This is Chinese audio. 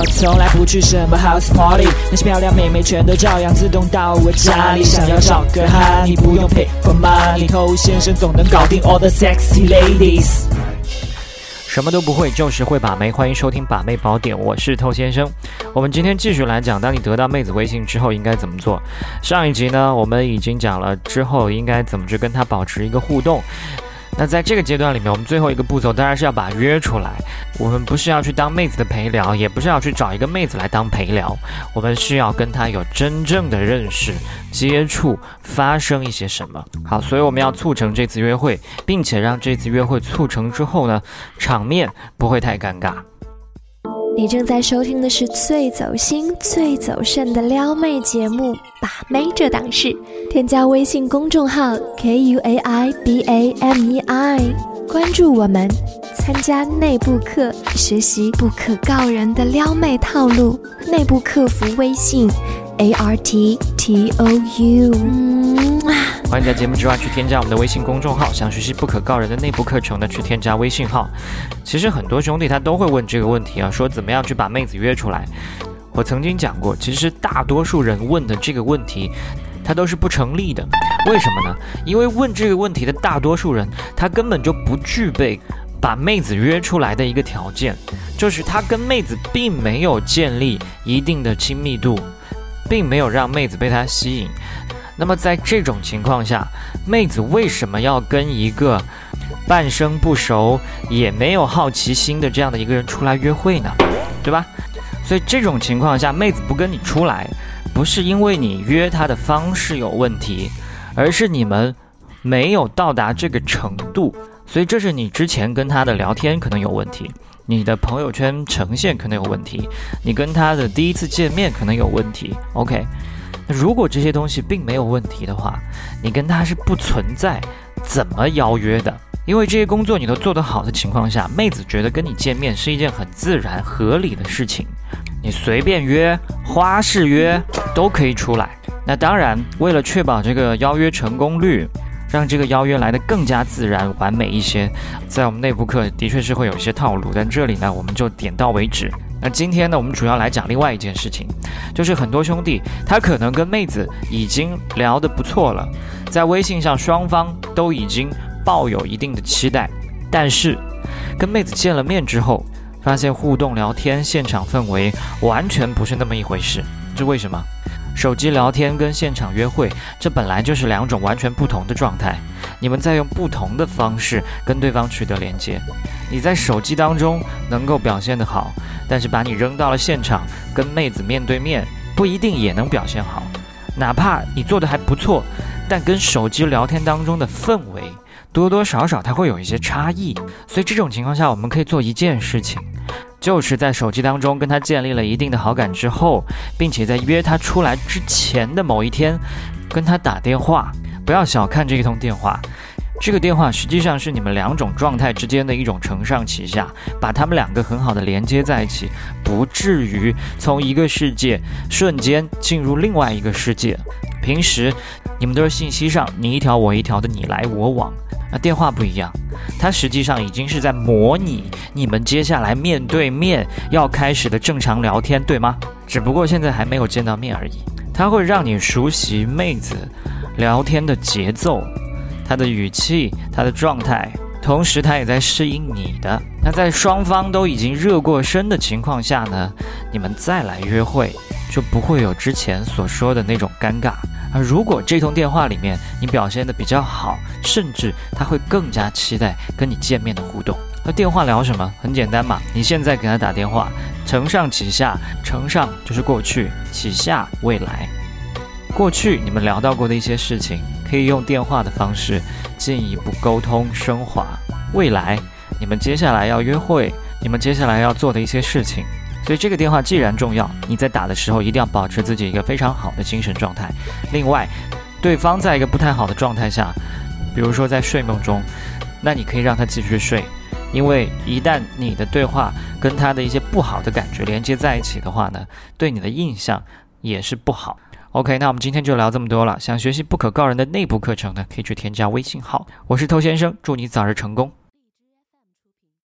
我从来不去什么 house party，那些漂亮妹妹全都照样自动到我家里。想要找个哈，你不用 pay for money，偷先生总能搞定 all the sexy ladies。什么都不会，就是会把妹。欢迎收听把妹宝典，我是透先生。我们今天继续来讲，当你得到妹子微信之后应该怎么做。上一集呢，我们已经讲了之后应该怎么去跟她保持一个互动。那在这个阶段里面，我们最后一个步骤当然是要把约出来。我们不是要去当妹子的陪聊，也不是要去找一个妹子来当陪聊，我们是要跟她有真正的认识、接触，发生一些什么。好，所以我们要促成这次约会，并且让这次约会促成之后呢，场面不会太尴尬。你正在收听的是最走心、最走肾的撩妹节目《把妹这档事》，添加微信公众号 k u a i b a m e i，关注我们，参加内部课，学习不可告人的撩妹套路。内部客服微信 a r t t o u。欢迎在节目之外去添加我们的微信公众号，想学习不可告人的内部课程的，去添加微信号。其实很多兄弟他都会问这个问题啊，说怎么样去把妹子约出来。我曾经讲过，其实大多数人问的这个问题，他都是不成立的。为什么呢？因为问这个问题的大多数人，他根本就不具备把妹子约出来的一个条件，就是他跟妹子并没有建立一定的亲密度，并没有让妹子被他吸引。那么在这种情况下，妹子为什么要跟一个半生不熟、也没有好奇心的这样的一个人出来约会呢？对吧？所以这种情况下，妹子不跟你出来，不是因为你约她的方式有问题，而是你们没有到达这个程度。所以这是你之前跟她的聊天可能有问题，你的朋友圈呈现可能有问题，你跟她的第一次见面可能有问题。OK。如果这些东西并没有问题的话，你跟他是不存在怎么邀约的，因为这些工作你都做得好的情况下，妹子觉得跟你见面是一件很自然合理的事情，你随便约花式约都可以出来。那当然，为了确保这个邀约成功率，让这个邀约来得更加自然完美一些，在我们内部课的确是会有一些套路，但这里呢，我们就点到为止。那今天呢，我们主要来讲另外一件事情，就是很多兄弟他可能跟妹子已经聊得不错了，在微信上双方都已经抱有一定的期待，但是跟妹子见了面之后，发现互动聊天现场氛围完全不是那么一回事，这为什么？手机聊天跟现场约会，这本来就是两种完全不同的状态。你们在用不同的方式跟对方取得连接。你在手机当中能够表现得好，但是把你扔到了现场，跟妹子面对面，不一定也能表现好。哪怕你做的还不错，但跟手机聊天当中的氛围，多多少少它会有一些差异。所以这种情况下，我们可以做一件事情。就是在手机当中跟他建立了一定的好感之后，并且在约他出来之前的某一天，跟他打电话。不要小看这一通电话，这个电话实际上是你们两种状态之间的一种承上启下，把他们两个很好的连接在一起，不至于从一个世界瞬间进入另外一个世界。平时你们都是信息上你一条我一条的你来我往。那电话不一样，它实际上已经是在模拟你们接下来面对面要开始的正常聊天，对吗？只不过现在还没有见到面而已。它会让你熟悉妹子聊天的节奏、他的语气、他的状态，同时他也在适应你的。那在双方都已经热过身的情况下呢，你们再来约会就不会有之前所说的那种尴尬。而如果这通电话里面你表现的比较好，甚至他会更加期待跟你见面的互动。那电话聊什么？很简单嘛，你现在给他打电话，承上启下，承上就是过去，启下未来。过去你们聊到过的一些事情，可以用电话的方式进一步沟通升华。未来你们接下来要约会，你们接下来要做的一些事情。所以这个电话既然重要，你在打的时候一定要保持自己一个非常好的精神状态。另外，对方在一个不太好的状态下，比如说在睡梦中，那你可以让他继续睡，因为一旦你的对话跟他的一些不好的感觉连接在一起的话呢，对你的印象也是不好。OK，那我们今天就聊这么多了。想学习不可告人的内部课程呢，可以去添加微信号，我是偷先生，祝你早日成功。